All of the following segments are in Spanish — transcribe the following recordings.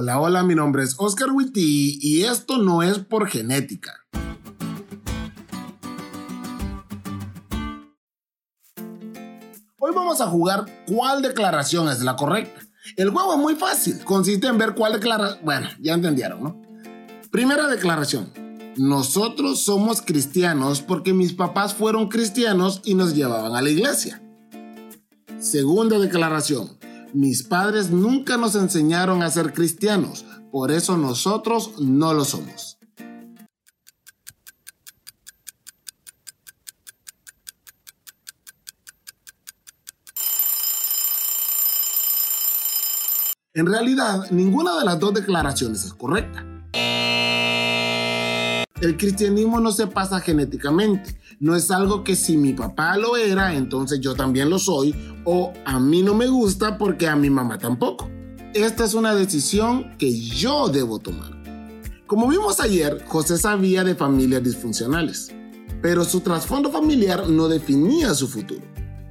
Hola, hola, mi nombre es Oscar Witty y esto no es por genética. Hoy vamos a jugar cuál declaración es la correcta. El juego es muy fácil, consiste en ver cuál declaración... Bueno, ya entendieron, ¿no? Primera declaración. Nosotros somos cristianos porque mis papás fueron cristianos y nos llevaban a la iglesia. Segunda declaración. Mis padres nunca nos enseñaron a ser cristianos, por eso nosotros no lo somos. En realidad, ninguna de las dos declaraciones es correcta. El cristianismo no se pasa genéticamente. No es algo que si mi papá lo era, entonces yo también lo soy, o a mí no me gusta porque a mi mamá tampoco. Esta es una decisión que yo debo tomar. Como vimos ayer, José sabía de familias disfuncionales, pero su trasfondo familiar no definía su futuro.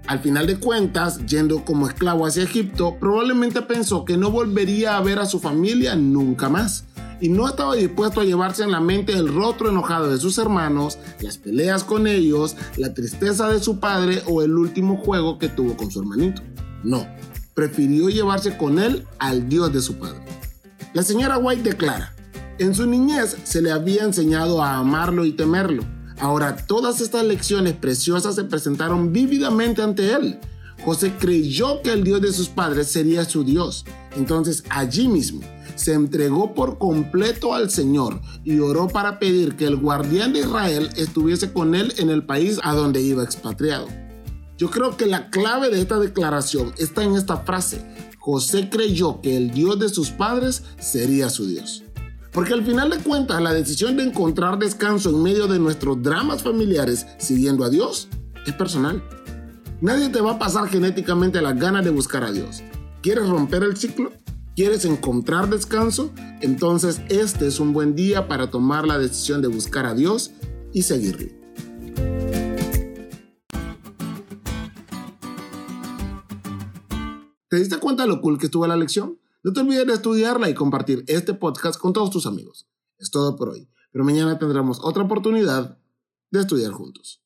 Al final de cuentas, yendo como esclavo hacia Egipto, probablemente pensó que no volvería a ver a su familia nunca más y no estaba dispuesto a llevarse en la mente el rostro enojado de sus hermanos, las peleas con ellos, la tristeza de su padre o el último juego que tuvo con su hermanito. No, prefirió llevarse con él al Dios de su padre. La señora White declara, en su niñez se le había enseñado a amarlo y temerlo. Ahora todas estas lecciones preciosas se presentaron vívidamente ante él. José creyó que el Dios de sus padres sería su Dios. Entonces allí mismo se entregó por completo al Señor y oró para pedir que el guardián de Israel estuviese con él en el país a donde iba expatriado. Yo creo que la clave de esta declaración está en esta frase. José creyó que el Dios de sus padres sería su Dios. Porque al final de cuentas la decisión de encontrar descanso en medio de nuestros dramas familiares siguiendo a Dios es personal. Nadie te va a pasar genéticamente las ganas de buscar a Dios. ¿Quieres romper el ciclo? ¿Quieres encontrar descanso? Entonces este es un buen día para tomar la decisión de buscar a Dios y seguirle. ¿Te diste cuenta de lo cool que estuvo la lección? No te olvides de estudiarla y compartir este podcast con todos tus amigos. Es todo por hoy, pero mañana tendremos otra oportunidad de estudiar juntos.